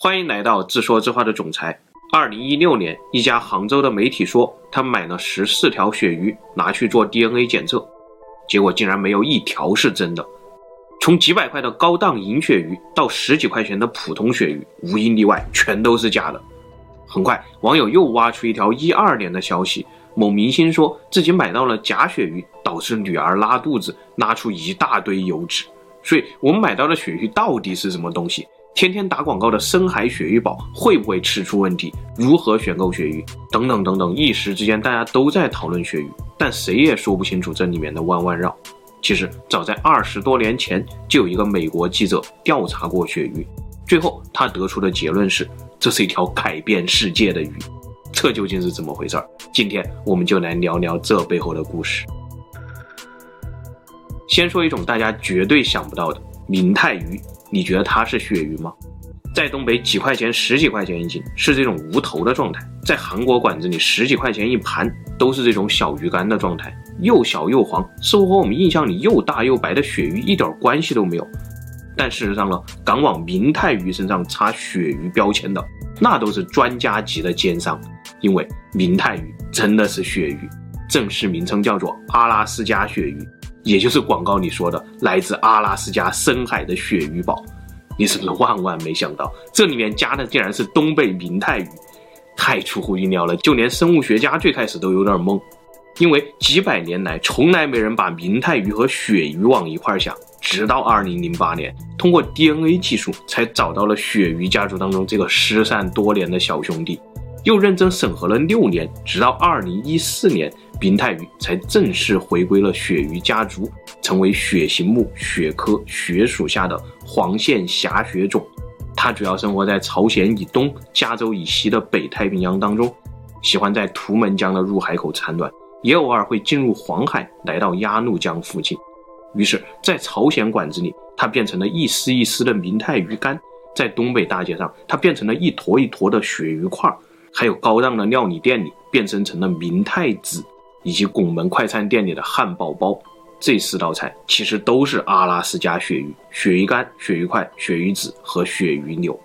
欢迎来到自说自话的总裁。二零一六年，一家杭州的媒体说，他买了十四条鳕鱼拿去做 DNA 检测，结果竟然没有一条是真的。从几百块的高档银鳕鱼到十几块钱的普通鳕鱼，无一例外全都是假的。很快，网友又挖出一条一二年的消息，某明星说自己买到了假鳕鱼，导致女儿拉肚子，拉出一大堆油脂。所以，我们买到的鳕鱼到底是什么东西？天天打广告的深海鳕鱼堡会不会吃出问题？如何选购鳕鱼？等等等等，一时之间大家都在讨论鳕鱼，但谁也说不清楚这里面的弯弯绕。其实早在二十多年前，就有一个美国记者调查过鳕鱼，最后他得出的结论是，这是一条改变世界的鱼。这究竟是怎么回事儿？今天我们就来聊聊这背后的故事。先说一种大家绝对想不到的明太鱼。你觉得它是鳕鱼吗？在东北几块钱、十几块钱一斤是这种无头的状态，在韩国馆子里十几块钱一盘都是这种小鱼干的状态，又小又黄，似乎和我们印象里又大又白的鳕鱼一点关系都没有。但事实上呢，敢往明太鱼身上插鳕鱼标签的，那都是专家级的奸商，因为明太鱼真的是鳕鱼，正式名称叫做阿拉斯加鳕鱼。也就是广告里说的来自阿拉斯加深海的鳕鱼堡，你是不是万万没想到，这里面加的竟然是东北明太鱼，太出乎意料了，就连生物学家最开始都有点懵，因为几百年来从来没人把明太鱼和鳕鱼往一块想，直到二零零八年，通过 DNA 技术才找到了鳕鱼家族当中这个失散多年的小兄弟，又认真审核了六年，直到二零一四年。明太鱼才正式回归了鳕鱼家族，成为鳕形目鳕科鳕属下的黄线狭鳕种。它主要生活在朝鲜以东、加州以西的北太平洋当中，喜欢在图们江的入海口产卵，也偶尔会进入黄海，来到鸭绿江附近。于是，在朝鲜馆子里，它变成了一丝一丝的明太鱼干；在东北大街上，它变成了一坨一坨的鳕鱼块；还有高档的料理店里，变身成了明太子。以及拱门快餐店里的汉堡包，这四道菜其实都是阿拉斯加鳕鱼、鳕鱼干、鳕鱼块、鳕鱼籽和鳕鱼柳。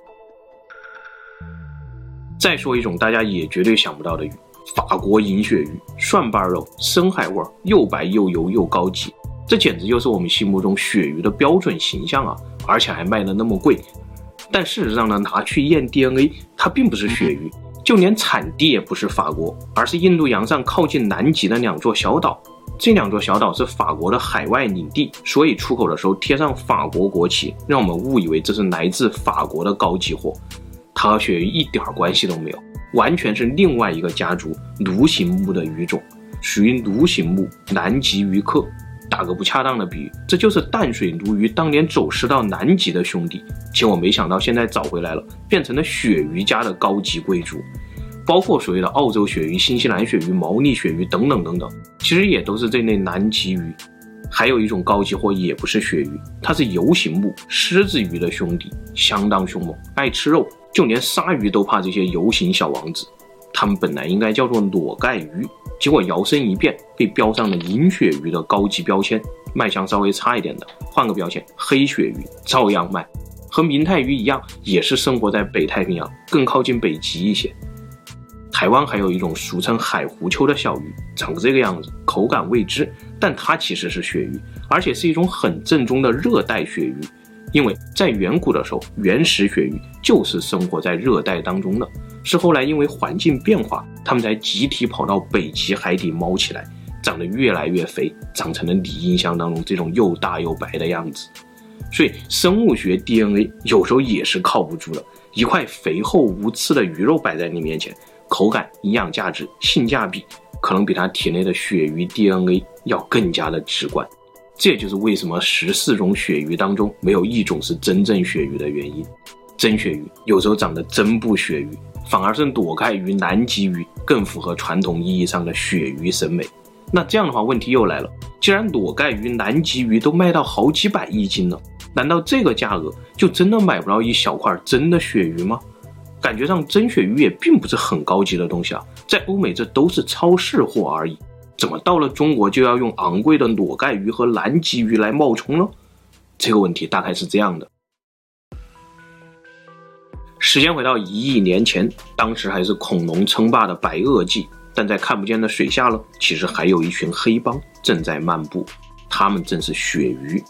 再说一种大家也绝对想不到的鱼——法国银鳕鱼，蒜瓣肉，深海味，又白又油又高级，这简直就是我们心目中鳕鱼的标准形象啊！而且还卖的那么贵。但事实上呢，拿去验 DNA，它并不是鳕鱼。就连产地也不是法国，而是印度洋上靠近南极的两座小岛。这两座小岛是法国的海外领地，所以出口的时候贴上法国国旗，让我们误以为这是来自法国的高级货。它和鳕鱼一点关系都没有，完全是另外一个家族鲈形目的鱼种，属于鲈形目南极鱼科。打个不恰当的比喻，这就是淡水鲈鱼当年走失到南极的兄弟，结果没想到现在找回来了，变成了鳕鱼家的高级贵族，包括所谓的澳洲鳕鱼、新西兰鳕鱼、毛利鳕鱼等等等等，其实也都是这类南极鱼。还有一种高级货也不是鳕鱼，它是游形目狮子鱼的兄弟，相当凶猛，爱吃肉，就连鲨鱼都怕这些游行小王子。它们本来应该叫做裸盖鱼。结果摇身一变，被标上了银鳕鱼的高级标签，卖相稍微差一点的，换个标签，黑鳕鱼照样卖。和明太鱼一样，也是生活在北太平洋，更靠近北极一些。台湾还有一种俗称海狐鳅的小鱼，长这个样子，口感未知，但它其实是鳕鱼，而且是一种很正宗的热带鳕鱼。因为在远古的时候，原始鳕鱼就是生活在热带当中的，是后来因为环境变化，它们才集体跑到北极海底猫起来，长得越来越肥，长成了你印象当中这种又大又白的样子。所以生物学 DNA 有时候也是靠不住的，一块肥厚无刺的鱼肉摆在你面前，口感、营养价值、性价比，可能比它体内的鳕鱼 DNA 要更加的直观。这就是为什么十四种鳕鱼当中没有一种是真正鳕鱼的原因。真鳕鱼有时候长得真不鳕鱼，反而是裸盖鱼、南极鱼更符合传统意义上的鳕鱼审美。那这样的话，问题又来了：既然裸盖鱼、南极鱼都卖到好几百一斤了，难道这个价格就真的买不到一小块真的鳕鱼吗？感觉上真鳕鱼也并不是很高级的东西啊，在欧美这都是超市货而已。怎么到了中国就要用昂贵的裸盖鱼和南极鱼来冒充呢？这个问题大概是这样的：时间回到一亿年前，当时还是恐龙称霸的白垩纪，但在看不见的水下呢，其实还有一群黑帮正在漫步，他们正是鳕鱼。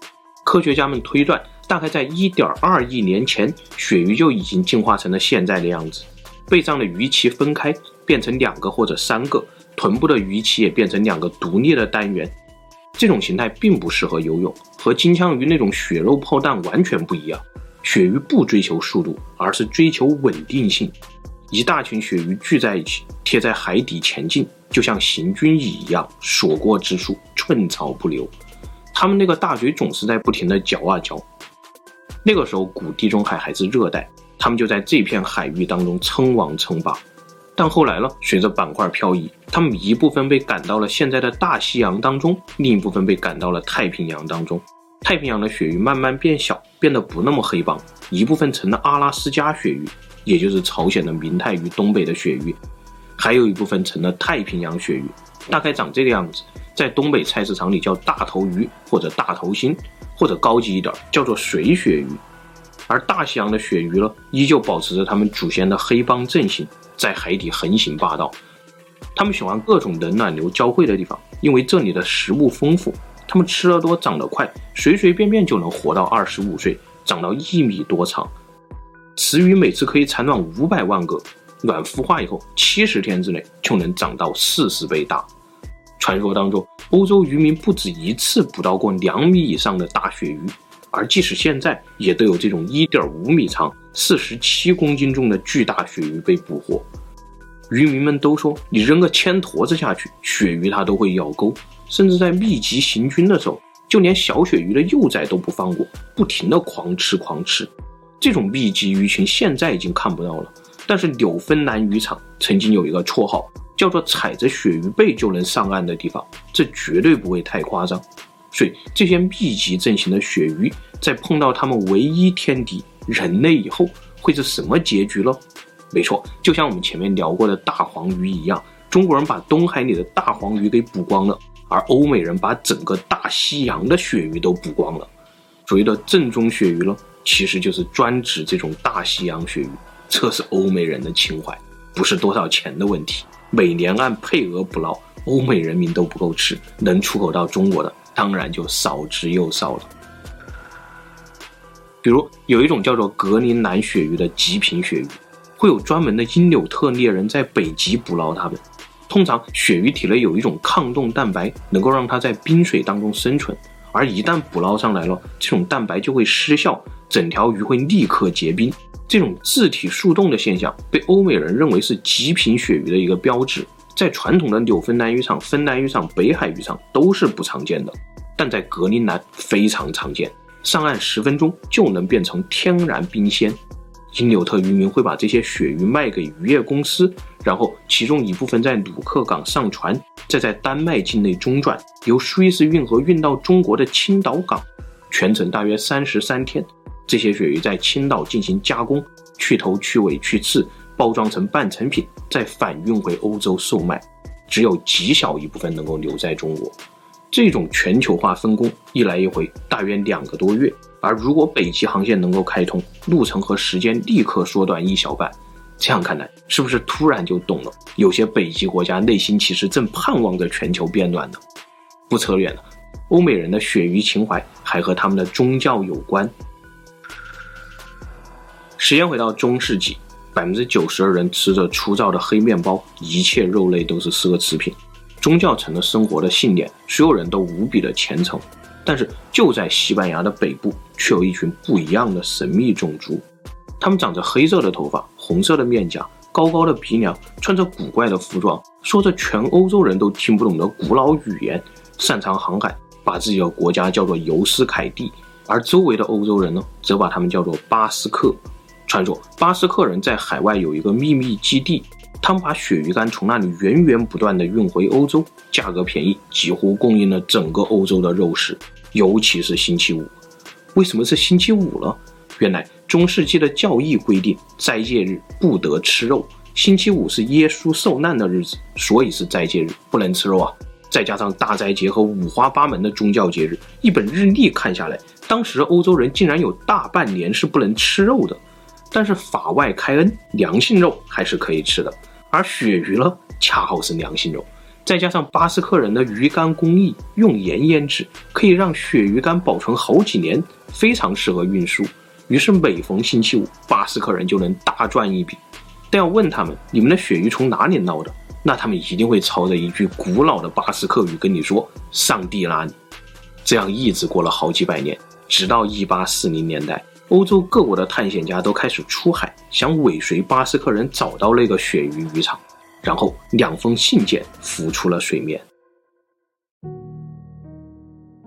科学家们推断，大概在一点二亿年前，鳕鱼就已经进化成了现在的样子，背上的鱼鳍分开，变成两个或者三个，臀部的鱼鳍也变成两个独立的单元。这种形态并不适合游泳，和金枪鱼那种血肉炮弹完全不一样。鳕鱼不追求速度，而是追求稳定性。一大群鳕鱼聚在一起，贴在海底前进，就像行军蚁一样，所过之处寸草不留。它们那个大嘴总是在不停地嚼啊嚼。那个时候，古地中海还是热带，它们就在这片海域当中称王称霸。但后来呢，随着板块漂移，它们一部分被赶到了现在的大西洋当中，另一部分被赶到了太平洋当中。太平洋的鳕鱼慢慢变小，变得不那么黑帮，一部分成了阿拉斯加鳕鱼，也就是朝鲜的明太鱼东北的鳕鱼，还有一部分成了太平洋鳕鱼，大概长这个样子，在东北菜市场里叫大头鱼或者大头星，或者高级一点叫做水鳕鱼。而大西洋的鳕鱼呢，依旧保持着他们祖先的黑帮阵型，在海底横行霸道。他们喜欢各种冷暖流交汇的地方，因为这里的食物丰富。它们吃得多，长得快，随随便便就能活到二十五岁，长到一米多长。雌鱼每次可以产卵五百万个，卵孵化以后，七十天之内就能长到四十倍大。传说当中，欧洲渔民不止一次捕到过两米以上的大鳕鱼，而即使现在，也都有这种一点五米长、四十七公斤重的巨大鳕鱼被捕获。渔民们都说，你扔个铅坨子下去，鳕鱼它都会咬钩。甚至在密集行军的时候，就连小鳕鱼的幼崽都不放过，不停地狂吃狂吃。这种密集鱼群现在已经看不到了，但是纽芬兰渔场曾经有一个绰号，叫做“踩着鳕鱼背就能上岸的地方”，这绝对不会太夸张。所以这些密集阵型的鳕鱼，在碰到他们唯一天敌人类以后，会是什么结局呢？没错，就像我们前面聊过的大黄鱼一样，中国人把东海里的大黄鱼给捕光了。而欧美人把整个大西洋的鳕鱼都捕光了，所谓的正宗鳕鱼呢，其实就是专指这种大西洋鳕鱼。这是欧美人的情怀，不是多少钱的问题。每年按配额捕捞，欧美人民都不够吃，能出口到中国的当然就少之又少了。比如有一种叫做格陵兰鳕鱼的极品鳕鱼，会有专门的因纽特猎人在北极捕捞它们。通常，鳕鱼体内有一种抗冻蛋白，能够让它在冰水当中生存。而一旦捕捞上来了，这种蛋白就会失效，整条鱼会立刻结冰。这种自体速冻的现象被欧美人认为是极品鳕鱼的一个标志，在传统的纽芬兰渔场、芬兰渔场、北海渔场都是不常见的，但在格陵兰非常常见，上岸十分钟就能变成天然冰鲜。因纽特渔民会把这些鳕鱼卖给渔业公司，然后其中一部分在鲁克港上船，再在丹麦境内中转，由苏伊士运河运到中国的青岛港，全程大约三十三天。这些鳕鱼在青岛进行加工，去头、去尾、去刺，包装成半成品，再返运回欧洲售卖。只有极小一部分能够留在中国。这种全球化分工一来一回，大约两个多月。而如果北极航线能够开通，路程和时间立刻缩短一小半。这样看来，是不是突然就懂了？有些北极国家内心其实正盼望着全球变暖呢？不扯远了，欧美人的鳕鱼情怀还和他们的宗教有关。时间回到中世纪，百分之九十的人吃着粗糙的黑面包，一切肉类都是奢侈品，宗教成了生活的信念，所有人都无比的虔诚。但是就在西班牙的北部，却有一群不一样的神秘种族。他们长着黑色的头发，红色的面颊，高高的鼻梁，穿着古怪的服装，说着全欧洲人都听不懂的古老语言，擅长航海，把自己的国家叫做尤斯凯蒂，而周围的欧洲人呢，则把他们叫做巴斯克。传说巴斯克人在海外有一个秘密基地。他们把鳕鱼干从那里源源不断地运回欧洲，价格便宜，几乎供应了整个欧洲的肉食，尤其是星期五。为什么是星期五呢？原来中世纪的教义规定，斋戒日不得吃肉，星期五是耶稣受难的日子，所以是斋戒日，不能吃肉啊。再加上大斋节和五花八门的宗教节日，一本日历看下来，当时欧洲人竟然有大半年是不能吃肉的。但是法外开恩，良心肉还是可以吃的。而鳕鱼呢，恰好是良心肉。再加上巴斯克人的鱼干工艺，用盐腌制，可以让鳕鱼干保存好几年，非常适合运输。于是每逢星期五，巴斯克人就能大赚一笔。但要问他们，你们的鳕鱼从哪里捞的？那他们一定会操着一句古老的巴斯克语跟你说：“上帝拉你。”这样一直过了好几百年，直到一八四零年代，欧洲各国的探险家都开始出海，想尾随巴斯克人找到那个鳕鱼渔场。然后两封信件浮出了水面。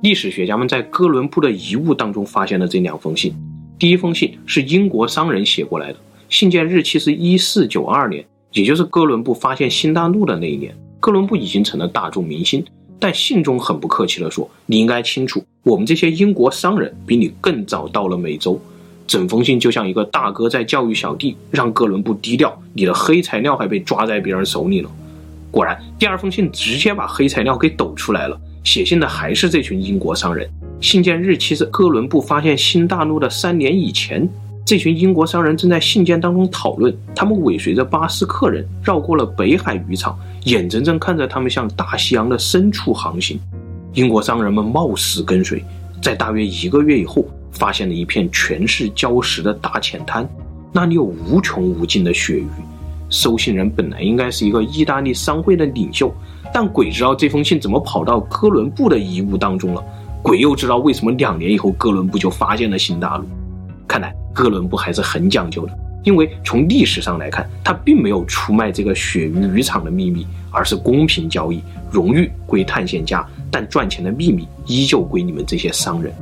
历史学家们在哥伦布的遗物当中发现了这两封信。第一封信是英国商人写过来的，信件日期是一四九二年，也就是哥伦布发现新大陆的那一年。哥伦布已经成了大众明星，但信中很不客气地说：“你应该清楚，我们这些英国商人比你更早到了美洲。”整封信就像一个大哥在教育小弟，让哥伦布低调。你的黑材料还被抓在别人手里了。果然，第二封信直接把黑材料给抖出来了。写信的还是这群英国商人。信件日期是哥伦布发现新大陆的三年以前。这群英国商人正在信件当中讨论，他们尾随着巴斯克人绕过了北海渔场，眼睁睁看着他们向大西洋的深处航行。英国商人们冒死跟随，在大约一个月以后。发现了一片全是礁石的大浅滩，那里有无穷无尽的鳕鱼。收信人本来应该是一个意大利商会的领袖，但鬼知道这封信怎么跑到哥伦布的遗物当中了。鬼又知道为什么两年以后哥伦布就发现了新大陆。看来哥伦布还是很讲究的，因为从历史上来看，他并没有出卖这个鳕鱼渔场的秘密，而是公平交易，荣誉归探险家，但赚钱的秘密依旧归你们这些商人。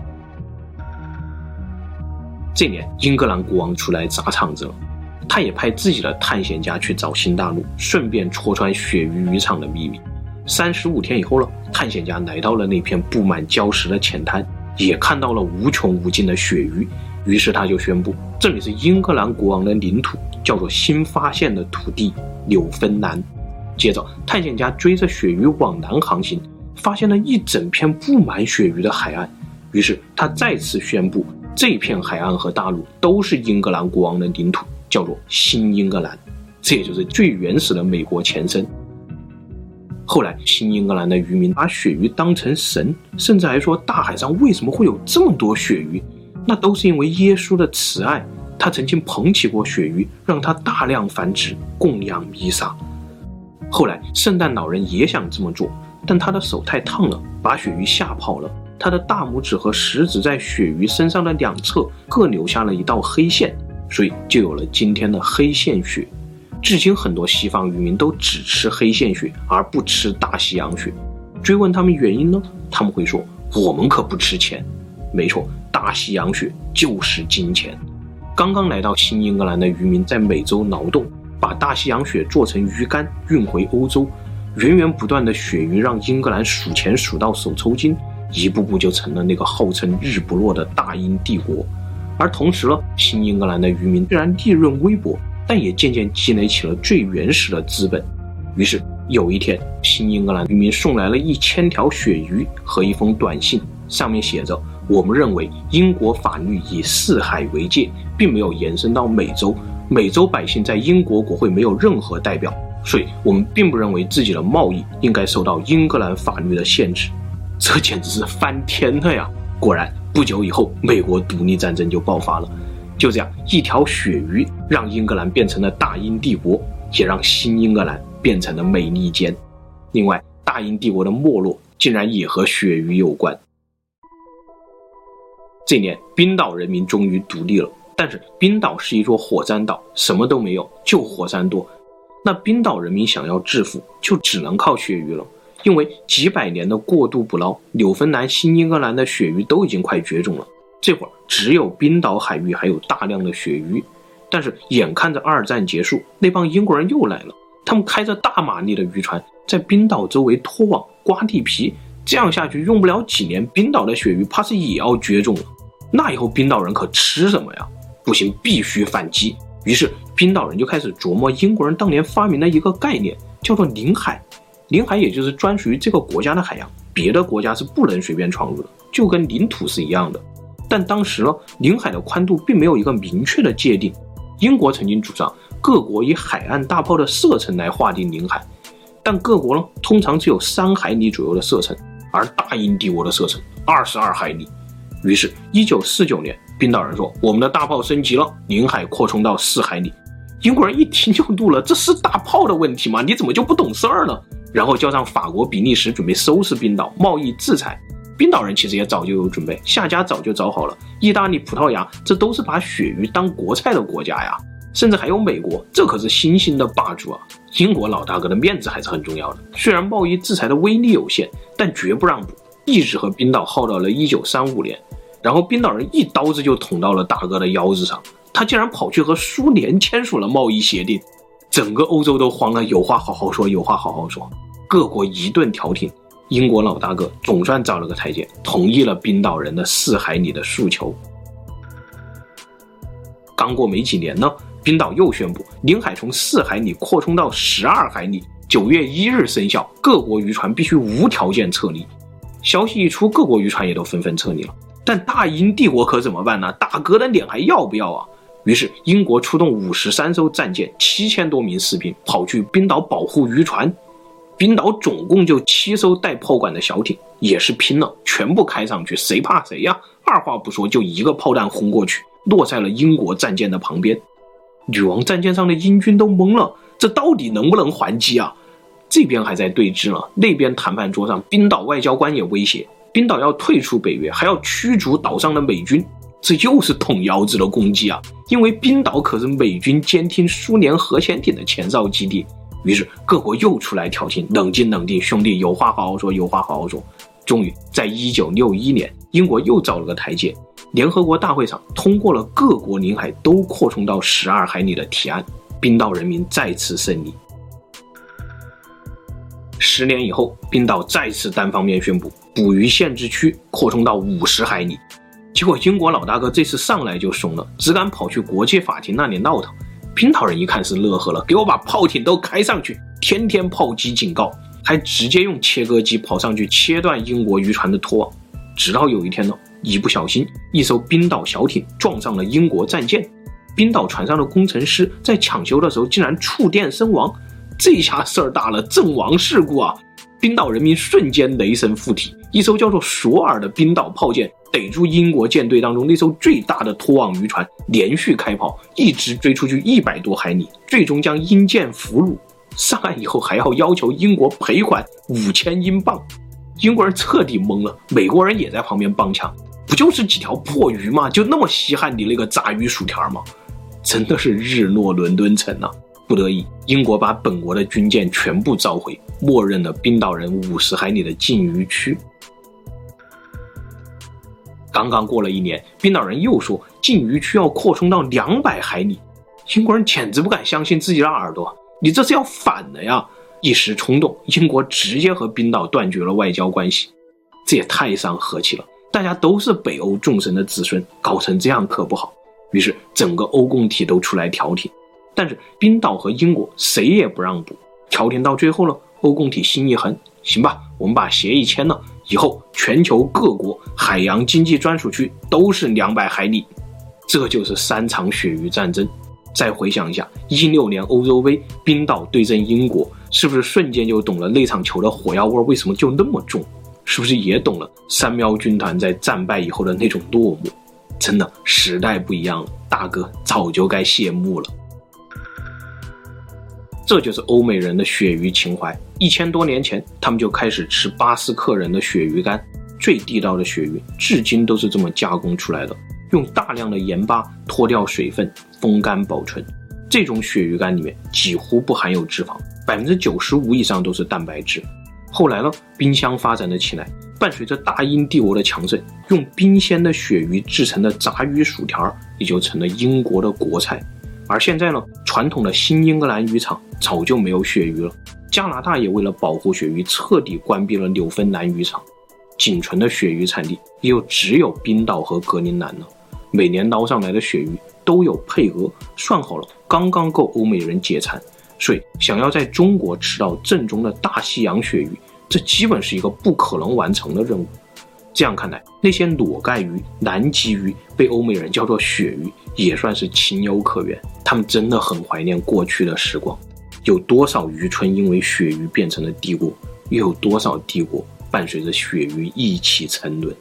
这年，英格兰国王出来砸场子了，他也派自己的探险家去找新大陆，顺便戳穿鳕鱼渔场的秘密。三十五天以后了，探险家来到了那片布满礁石的浅滩，也看到了无穷无尽的鳕鱼。于是他就宣布，这里是英格兰国王的领土，叫做新发现的土地纽芬兰。接着，探险家追着鳕鱼往南航行，发现了一整片布满鳕鱼的海岸。于是他再次宣布。这片海岸和大陆都是英格兰国王的领土，叫做新英格兰，这也就是最原始的美国前身。后来，新英格兰的渔民把鳕鱼当成神，甚至还说大海上为什么会有这么多鳕鱼？那都是因为耶稣的慈爱，他曾经捧起过鳕鱼，让它大量繁殖，供养弥撒。后来，圣诞老人也想这么做，但他的手太烫了，把鳕鱼吓跑了。他的大拇指和食指在鳕鱼身上的两侧各留下了一道黑线，所以就有了今天的黑线鳕。至今，很多西方渔民都只吃黑线鳕，而不吃大西洋鳕。追问他们原因呢？他们会说：“我们可不吃钱。”没错，大西洋鳕就是金钱。刚刚来到新英格兰的渔民在美洲劳动，把大西洋鳕做成鱼干运回欧洲。源源不断的鳕鱼让英格兰数钱数到手抽筋。一步步就成了那个号称日不落的大英帝国，而同时呢，新英格兰的渔民虽然利润微薄，但也渐渐积累起了最原始的资本。于是有一天，新英格兰渔民送来了一千条鳕鱼和一封短信，上面写着：“我们认为英国法律以四海为界，并没有延伸到美洲，美洲百姓在英国国会没有任何代表，所以我们并不认为自己的贸易应该受到英格兰法律的限制。”这简直是翻天了呀！果然，不久以后，美国独立战争就爆发了。就这样，一条鳕鱼让英格兰变成了大英帝国，也让新英格兰变成了美利坚。另外，大英帝国的没落竟然也和鳕鱼有关。这年，冰岛人民终于独立了，但是冰岛是一座火山岛，什么都没有，就火山多。那冰岛人民想要致富，就只能靠鳕鱼了。因为几百年的过度捕捞，纽芬兰、新英格兰的鳕鱼都已经快绝种了。这会儿只有冰岛海域还有大量的鳕鱼。但是眼看着二战结束，那帮英国人又来了。他们开着大马力的渔船，在冰岛周围拖网、刮地皮。这样下去，用不了几年，冰岛的鳕鱼怕是也要绝种了。那以后冰岛人可吃什么呀？不行，必须反击。于是冰岛人就开始琢磨英国人当年发明的一个概念，叫做领海。领海也就是专属于这个国家的海洋，别的国家是不能随便闯入的，就跟领土是一样的。但当时呢，领海的宽度并没有一个明确的界定，英国曾经主张各国以海岸大炮的射程来划定领海，但各国呢通常只有三海里左右的射程，而大英帝国的射程二十二海里。于是，一九四九年，冰岛人说：“我们的大炮升级了，领海扩充到四海里。”英国人一听就怒了：“这是大炮的问题吗？你怎么就不懂事儿呢？”然后叫上法国、比利时准备收拾冰岛，贸易制裁。冰岛人其实也早就有准备，下家早就找好了。意大利、葡萄牙，这都是把鳕鱼当国菜的国家呀。甚至还有美国，这可是新兴的霸主啊！英国老大哥的面子还是很重要的。虽然贸易制裁的威力有限，但绝不让步，一直和冰岛耗到了一九三五年。然后冰岛人一刀子就捅到了大哥的腰子上，他竟然跑去和苏联签署了贸易协定，整个欧洲都慌了。有话好好说，有话好好说，各国一顿调停。英国老大哥总算找了个台阶，同意了冰岛人的四海里的诉求。刚过没几年呢，冰岛又宣布领海从四海里扩充到十二海里，九月一日生效，各国渔船必须无条件撤离。消息一出，各国渔船也都纷纷撤离了。但大英帝国可怎么办呢？大哥的脸还要不要啊？于是英国出动五十三艘战舰，七千多名士兵跑去冰岛保护渔船。冰岛总共就七艘带炮管的小艇，也是拼了，全部开上去，谁怕谁呀？二话不说，就一个炮弹轰过去，落在了英国战舰的旁边。女王战舰上的英军都懵了，这到底能不能还击啊？这边还在对峙呢，那边谈判桌上，冰岛外交官也威胁，冰岛要退出北约，还要驱逐岛上的美军，这又是捅腰子的攻击啊！因为冰岛可是美军监听苏联核潜艇的前哨基地。于是各国又出来调停，冷静冷静，兄弟，有话好好说，有话好好说。终于在一九六一年，英国又找了个台阶，联合国大会上通过了各国领海都扩充到十二海里的提案，冰岛人民再次胜利。十年以后，冰岛再次单方面宣布捕鱼限制区扩充到五十海里，结果英国老大哥这次上来就怂了，只敢跑去国际法庭那里闹腾。冰岛人一看是乐呵了，给我把炮艇都开上去，天天炮击警告，还直接用切割机跑上去切断英国渔船的拖网。直到有一天呢，一不小心，一艘冰岛小艇撞上了英国战舰，冰岛船上的工程师在抢修的时候竟然触电身亡，这下事儿大了，阵亡事故啊！冰岛人民瞬间雷神附体，一艘叫做索尔的冰岛炮舰。逮住英国舰队当中那艘最大的拖网渔船，连续开炮，一直追出去一百多海里，最终将英舰俘虏。上岸以后还要要求英国赔款五千英镑，英国人彻底懵了。美国人也在旁边帮腔，不就是几条破鱼吗？就那么稀罕你那个炸鱼薯条吗？真的是日落伦敦城啊！不得已，英国把本国的军舰全部召回，默认了冰岛人五十海里的禁渔区。刚刚过了一年，冰岛人又说禁渔区要扩充到两百海里，英国人简直不敢相信自己的耳朵，你这是要反了呀！一时冲动，英国直接和冰岛断绝了外交关系，这也太伤和气了。大家都是北欧众神的子孙，搞成这样可不好。于是整个欧共体都出来调停，但是冰岛和英国谁也不让步。调停到最后了，欧共体心一横，行吧，我们把协议签了。以后，全球各国海洋经济专属区都是两百海里，这就是三场鳕鱼战争。再回想一下，一六年欧洲杯，冰岛对阵英国，是不是瞬间就懂了那场球的火药味为什么就那么重？是不是也懂了三喵军团在战败以后的那种落寞？真的，时代不一样了，大哥早就该谢幕了。这就是欧美人的鳕鱼情怀。一千多年前，他们就开始吃巴斯克人的鳕鱼干，最地道的鳕鱼，至今都是这么加工出来的，用大量的盐巴脱掉水分，风干保存。这种鳕鱼干里面几乎不含有脂肪，百分之九十五以上都是蛋白质。后来呢，冰箱发展了起来，伴随着大英帝国的强盛，用冰鲜的鳕鱼制成的炸鱼薯条也就成了英国的国菜。而现在呢，传统的新英格兰渔场早就没有鳕鱼了。加拿大也为了保护鳕鱼，彻底关闭了纽芬兰渔场，仅存的鳕鱼产地也就只有冰岛和格陵兰了。每年捞上来的鳕鱼都有配额，算好了，刚刚够欧美人解馋。所以，想要在中国吃到正宗的大西洋鳕鱼，这基本是一个不可能完成的任务。这样看来，那些裸盖鱼、南极鱼被欧美人叫做鳕鱼，也算是情有可原。他们真的很怀念过去的时光。有多少渔村因为鳕鱼变成了帝国？又有多少帝国伴随着鳕鱼一起沉沦？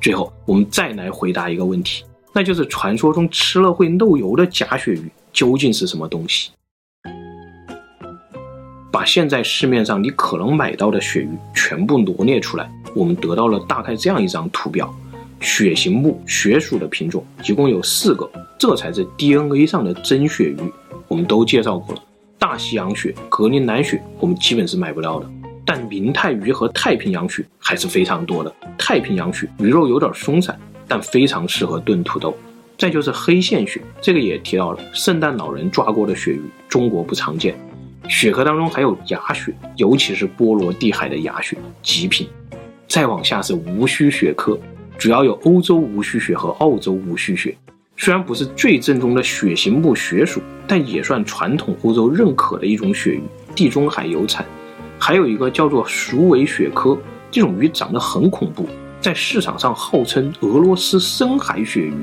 最后，我们再来回答一个问题，那就是传说中吃了会漏油的假鳕鱼究竟是什么东西？把现在市面上你可能买到的鳕鱼全部罗列出来，我们得到了大概这样一张图表：血形目血属的品种一共有四个，这才是 DNA 上的真鳕鱼。我们都介绍过了，大西洋鳕、格陵兰鳕我们基本是买不到的，但明太鱼和太平洋鳕还是非常多的。太平洋鳕鱼肉有点松散，但非常适合炖土豆。再就是黑线鳕，这个也提到了，圣诞老人抓过的鳕鱼，中国不常见。鳕科当中还有牙鳕，尤其是波罗的海的牙鳕，极品。再往下是无须鳕科，主要有欧洲无须鳕和澳洲无须鳕。虽然不是最正宗的鳕形目鳕属，但也算传统欧洲认可的一种鳕鱼，地中海有产。还有一个叫做鼠尾鳕科，这种鱼长得很恐怖，在市场上号称俄罗斯深海鳕鱼，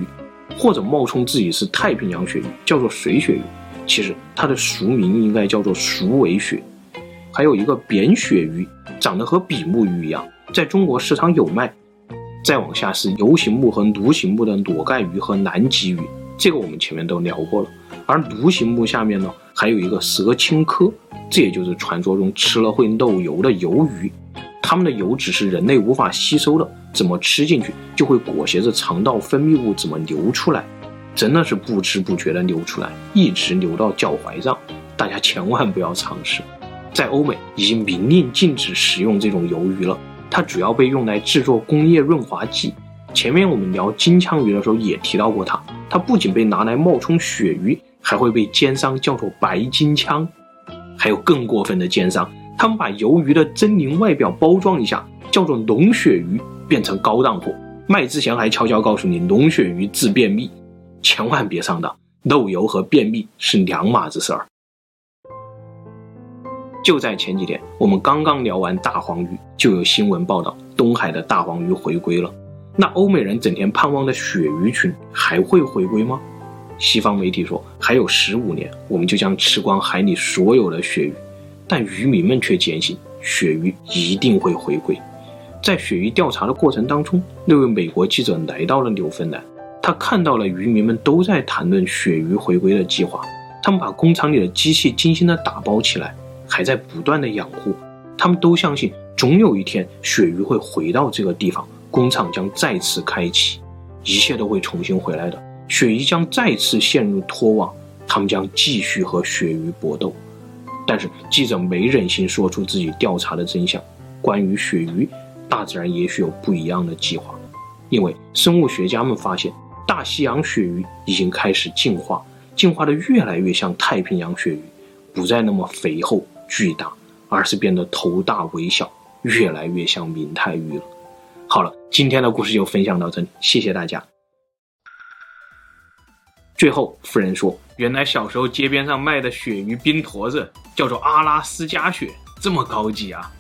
或者冒充自己是太平洋鳕鱼，叫做水鳕鱼。其实它的俗名应该叫做鼠尾鳕，还有一个扁鳕鱼，长得和比目鱼一样，在中国市场有卖。再往下是游形目和鲈形目的裸盖鱼和南极鱼，这个我们前面都聊过了。而鲈形目下面呢，还有一个蛇青科，这也就是传说中吃了会漏油的鱿鱼，它们的油脂是人类无法吸收的，怎么吃进去就会裹挟着肠道分泌物怎么流出来。真的是不知不觉的流出来，一直流到脚踝上，大家千万不要尝试。在欧美已经明令禁止食用这种鱿鱼了，它主要被用来制作工业润滑剂。前面我们聊金枪鱼的时候也提到过它，它不仅被拿来冒充鳕鱼，还会被奸商叫做白金枪。还有更过分的奸商，他们把鱿鱼的狰狞外表包装一下，叫做龙鳕鱼，变成高档货，卖之前还悄悄告诉你龙鳕鱼治便秘。千万别上当，漏油和便秘是两码子事儿。就在前几天，我们刚刚聊完大黄鱼，就有新闻报道东海的大黄鱼回归了。那欧美人整天盼望的鳕鱼群还会回归吗？西方媒体说还有十五年，我们就将吃光海里所有的鳕鱼，但渔民们却坚信鳕鱼一定会回归。在鳕鱼调查的过程当中，那位美国记者来到了纽芬兰。他看到了渔民们都在谈论鳕鱼回归的计划，他们把工厂里的机器精心的打包起来，还在不断的养护。他们都相信，总有一天鳕鱼会回到这个地方，工厂将再次开启，一切都会重新回来的。鳕鱼将再次陷入脱网，他们将继续和鳕鱼搏斗。但是记者没忍心说出自己调查的真相，关于鳕鱼，大自然也许有不一样的计划，因为生物学家们发现。大西洋鳕鱼已经开始进化，进化的越来越像太平洋鳕鱼，不再那么肥厚巨大，而是变得头大尾小，越来越像明太鱼了。好了，今天的故事就分享到这里，谢谢大家。最后，夫人说，原来小时候街边上卖的鳕鱼冰坨子叫做阿拉斯加鳕，这么高级啊！